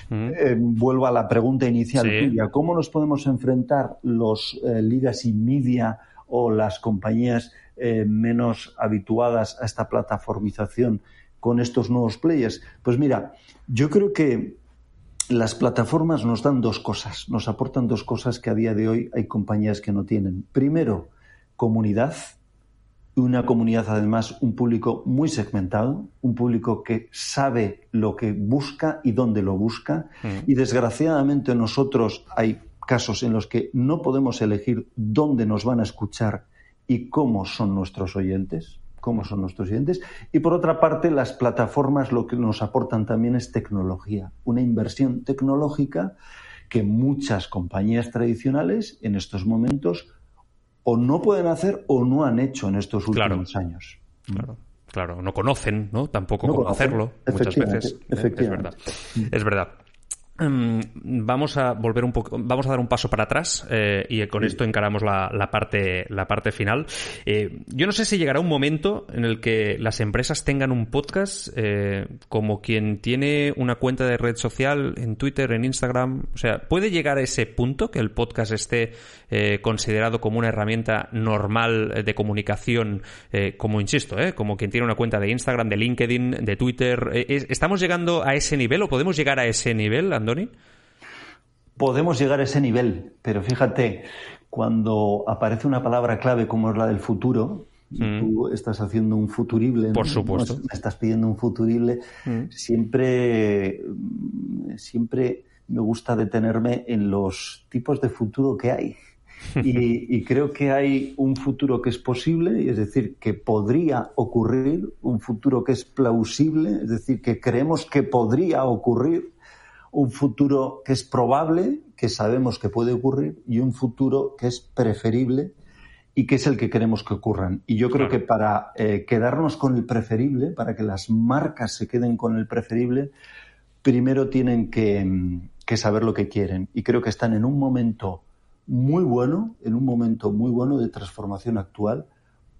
eh, vuelvo a la pregunta inicial tuya. ¿Cómo nos podemos enfrentar los eh, ligas y media o las compañías eh, menos habituadas a esta plataformización con estos nuevos players? Pues mira, yo creo que las plataformas nos dan dos cosas, nos aportan dos cosas que a día de hoy hay compañías que no tienen. Primero, comunidad una comunidad además, un público muy segmentado, un público que sabe lo que busca y dónde lo busca. Mm. Y desgraciadamente nosotros hay casos en los que no podemos elegir dónde nos van a escuchar y cómo son nuestros oyentes, cómo son nuestros oyentes. Y por otra parte, las plataformas lo que nos aportan también es tecnología, una inversión tecnológica que muchas compañías tradicionales en estos momentos o no pueden hacer o no han hecho en estos últimos años. Claro. Claro, no conocen, ¿no? Tampoco cómo hacerlo muchas veces. Es verdad. Es verdad. Em, vamos a volver un poco, vamos a dar un paso para atrás eh, y con esto encaramos la, parte, la parte final. Eh, yo no sé si llegará un momento en el que las empresas tengan un podcast eh, como quien tiene una cuenta de red social en Twitter, en Instagram. O sea, ¿puede llegar a ese punto que el podcast esté considerado como una herramienta normal de comunicación, como insisto, como quien tiene una cuenta de Instagram, de LinkedIn, de Twitter? ¿Estamos llegando a ese nivel o podemos llegar a ese nivel, Podemos llegar a ese nivel, pero fíjate, cuando aparece una palabra clave como es la del futuro, mm. tú estás haciendo un futurible, por supuesto, me estás pidiendo un futurible, mm. siempre, siempre me gusta detenerme en los tipos de futuro que hay. Y, y, creo que hay un futuro que es posible, es decir, que podría ocurrir, un futuro que es plausible, es decir, que creemos que podría ocurrir, un futuro que es probable, que sabemos que puede ocurrir, y un futuro que es preferible y que es el que queremos que ocurran. Y yo creo que para eh, quedarnos con el preferible, para que las marcas se queden con el preferible, primero tienen que, saber lo que quieren. Y creo que están en un momento muy bueno, en un momento muy bueno de transformación actual,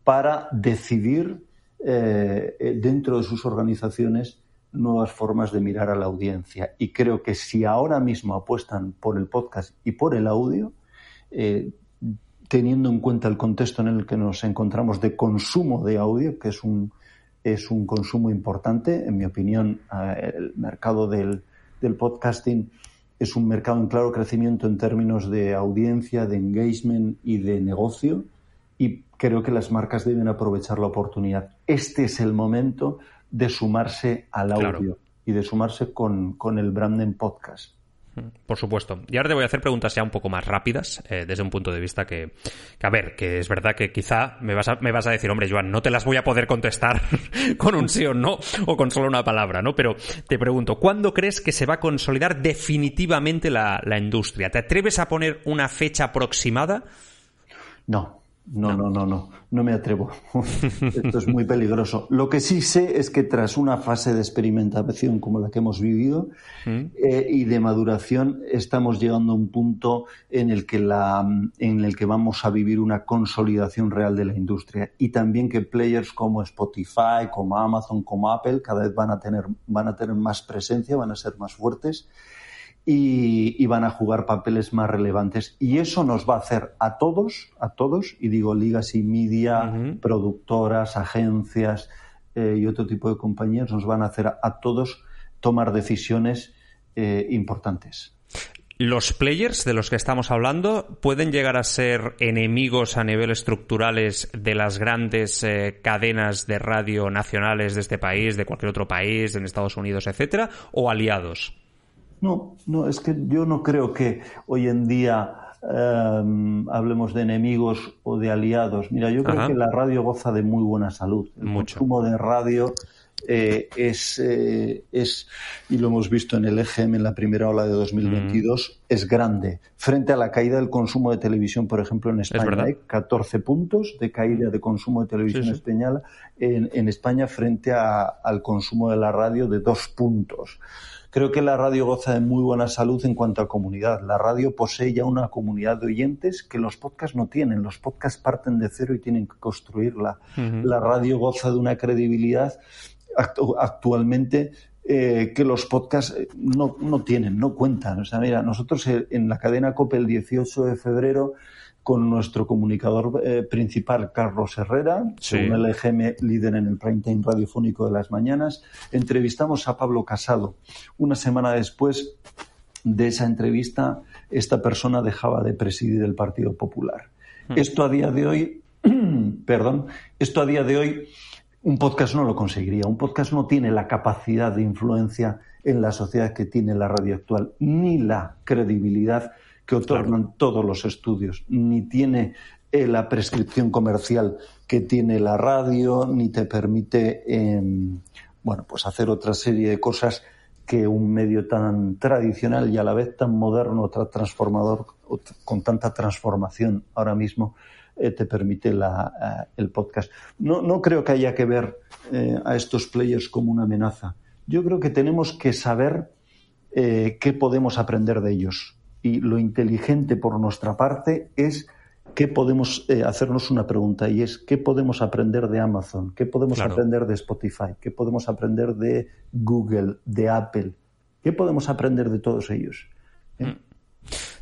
para decidir eh, eh, dentro de sus organizaciones nuevas formas de mirar a la audiencia. Y creo que si ahora mismo apuestan por el podcast y por el audio, eh, teniendo en cuenta el contexto en el que nos encontramos de consumo de audio, que es un, es un consumo importante, en mi opinión, eh, el mercado del, del podcasting es un mercado en claro crecimiento en términos de audiencia, de engagement y de negocio. Y creo que las marcas deben aprovechar la oportunidad. Este es el momento de sumarse al audio y de sumarse con, el Brandon Podcast. Por supuesto. Y ahora te voy a hacer preguntas ya un poco más rápidas, eh, desde un punto de vista que, a ver, que es verdad que quizá me vas, a, me vas a decir, hombre, Joan, no te las voy a poder contestar con un sí o no, o con solo una palabra, ¿no? Pero te pregunto, ¿cuándo crees que se va a consolidar definitivamente la, la industria? ¿Te atreves a poner una fecha aproximada? No, no, no, no, no, no me atrevo. Esto es muy peligroso. Lo que sí sé es que tras una fase de experimentación como la que hemos vivido mm. eh, y de maduración, estamos llegando a un punto en el, que la, en el que vamos a vivir una consolidación real de la industria y también que players como Spotify, como Amazon, como Apple cada vez van a tener, van a tener más presencia, van a ser más fuertes y, van a jugar papeles más relevantes. Y eso nos va a hacer a todos, a todos, y digo ligas y media, productoras, agencias eh, y otro tipo de compañías, nos van a hacer a, todos tomar decisiones eh, importantes. ¿Los players de los que estamos hablando pueden llegar a ser enemigos a nivel estructurales de las grandes eh, cadenas de radio nacionales de este país, de cualquier otro país, en Estados Unidos, etcétera, o aliados? No, no, es que yo no creo que hoy en día em, hablemos de enemigos o de aliados. Mira, yo creo que la radio goza de muy buena salud. El consumo de radio eh, es, eh, es, y lo hemos visto en el EGM en la primera ola de 2022, mm. es grande. Frente a la caída del consumo de televisión, por ejemplo, en España hay 14 puntos de caída de consumo de televisión española en, en, España frente a, al consumo de la radio de dos puntos. Creo que la radio goza de muy buena salud en cuanto a comunidad. La radio posee ya una comunidad de oyentes que los podcasts no tienen. Los podcasts parten de cero y tienen que construirla. La radio goza de una credibilidad actualmente eh, que los podcasts eh, no, no, tienen, no cuentan. O sea, mira, nosotros eh, en la cadena COPE el 18 de febrero con nuestro comunicador eh, principal, Carlos Herrera, según el EGM, líder en el prime time radiofónico de las mañanas. Entrevistamos a Pablo Casado. Una semana después de esa entrevista, esta persona dejaba de presidir el Partido Popular. Hmm. Esto a día de hoy, perdón, esto a día de hoy, un podcast no lo conseguiría. Un podcast no tiene la capacidad de influencia en la sociedad que tiene la radio actual, ni la credibilidad que otorgan todos los estudios, ni tiene eh, la prescripción comercial que tiene la radio, ni te permite em, bueno, pues hacer otra serie de cosas que un medio tan tradicional y a la vez tan moderno, tan transformador, con tanta transformación ahora mismo, eh, te permite la, eh, el podcast. No, no, creo que haya que ver a estos players como una amenaza. Yo creo que tenemos que saber qué podemos aprender de ellos y lo inteligente por nuestra parte es que podemos eh, hacernos una pregunta y es qué podemos aprender de Amazon, qué podemos aprender de Spotify, qué podemos aprender de Google, de Apple, qué podemos aprender de todos ellos. ¿Eh? Mm.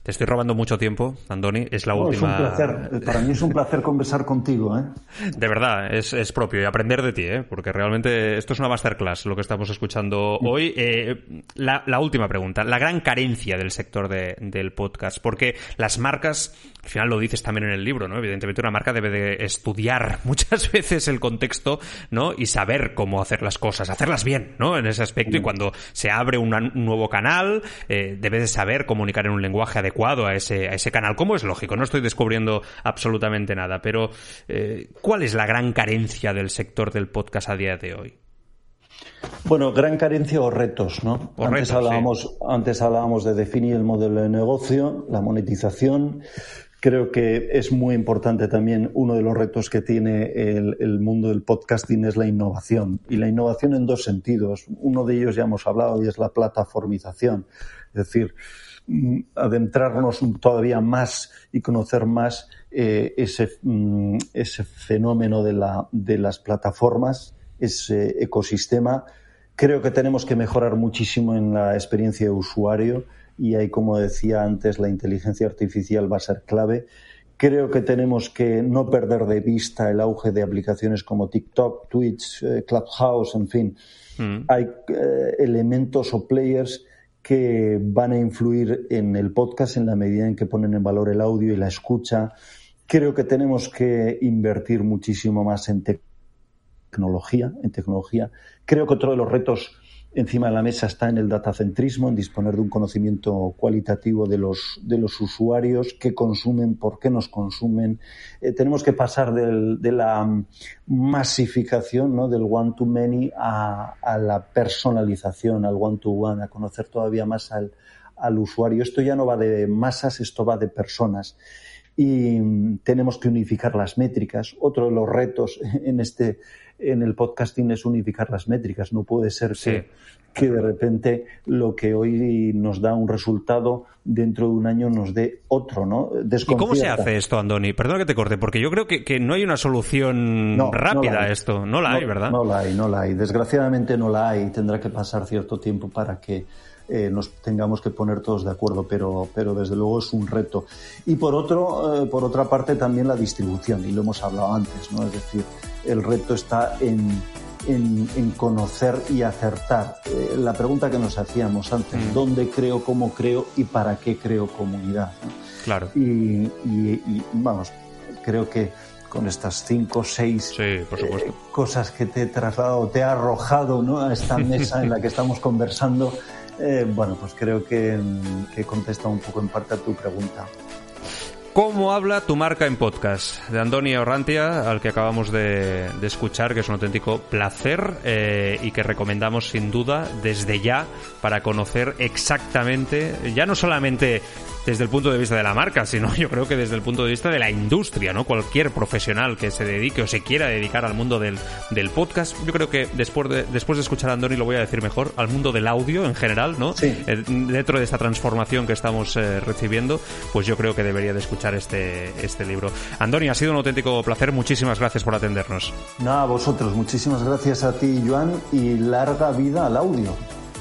Te estoy robando mucho tiempo, Andoni. Es la última. Es un placer. Para mí es un placer conversar contigo. ¿eh? De verdad, es, propio y aprender de ti, ¿eh? porque realmente esto es una masterclass lo que estamos escuchando hoy. Eh, la, última pregunta, la gran carencia del sector del podcast, porque las marcas, al final lo dices también en el libro, ¿no? Evidentemente una marca debe de estudiar muchas veces el contexto, ¿no? Y saber cómo hacer las cosas, hacerlas bien, ¿no? En ese aspecto. Y cuando se abre un nuevo canal, eh, debe de saber comunicar en un lenguaje adecuado a ese, a ese canal, como es lógico, no estoy descubriendo absolutamente nada, pero eh, ¿cuál es la gran carencia del sector del podcast a día de hoy? Bueno, gran carencia o retos, ¿no? antes, hablábamos, antes hablábamos de definir el modelo de negocio, la monetización. Creo que es muy importante también uno de los retos que tiene el, el, mundo del podcasting es la innovación. Y la innovación en dos sentidos. Uno de ellos ya hemos hablado y es la plataformización. Es decir, adentrarnos todavía más y conocer más eh, ese, mm, ese, fenómeno de, la, de las plataformas, ese ecosistema. Creo que tenemos que mejorar muchísimo en la experiencia de usuario y ahí, como decía antes, la inteligencia artificial va a ser clave. Creo que tenemos que no perder de vista el auge de aplicaciones como TikTok, Twitch, eh, Clubhouse, en fin. Mm. Hay eh, elementos o players que van a influir en el podcast en la medida en que ponen en valor el audio y la escucha. Creo que tenemos que invertir muchísimo más en tecnología, en tecnología. Creo que otro de los retos encima de la mesa está en el datacentrismo, en disponer de un conocimiento cualitativo de los, de los usuarios, qué consumen, por qué nos consumen. Eh, tenemos que pasar de la masificación, ¿no? del one-to-many a, a, la personalización, al one-to-one, a conocer todavía más al, al usuario. Esto ya no va de masas, esto va de personas y tenemos que unificar las métricas. Otro de los retos en este en el podcasting es unificar las métricas. No puede ser que, que de repente lo que hoy nos da un resultado dentro de un año nos dé otro, ¿no? ¿Y cómo se hace esto, Andoni? Perdona que te corte, porque yo creo que, que no hay una solución rápida a esto. No la hay, ¿verdad? No la hay, no la hay. Desgraciadamente no la hay. Tendrá que pasar cierto tiempo para que eh, nos tengamos que poner todos de acuerdo, pero, pero desde luego es un reto. Y por otro, eh, por otra parte también la distribución, y lo hemos hablado antes, ¿no? Es decir, el reto está en, en, conocer y acertar. Eh, la pregunta que nos hacíamos antes, mm. ¿dónde creo, cómo creo y para qué creo comunidad? Claro. Y, y, vamos, creo que con estas cinco o seis cosas que te he trasladado, te he arrojado ¿no? a esta mesa en la que estamos conversando, eh, bueno, pues creo que, que contesta un poco en parte a tu pregunta. ¿Cómo habla tu marca en podcast? De Antonio Orrantia, al que acabamos de, escuchar, que es un auténtico placer eh, y que recomendamos sin duda desde ya para conocer exactamente, ya no solamente desde el punto de vista de la marca, sino yo creo que desde el punto de vista de la industria, ¿no? Cualquier profesional que se dedique o se quiera dedicar al mundo del, del podcast, yo creo que después de, después de escuchar a Andoni lo voy a decir mejor, al mundo del audio en general, ¿no? Sí. Eh, dentro de esta transformación que estamos eh, recibiendo, pues yo creo que debería de escuchar este, este libro. Andoni, ha sido un auténtico placer, muchísimas gracias por atendernos. Nada, a vosotros, muchísimas gracias a ti, Joan, y larga vida al audio.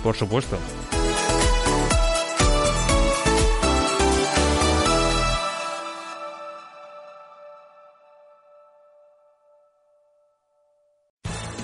Por supuesto.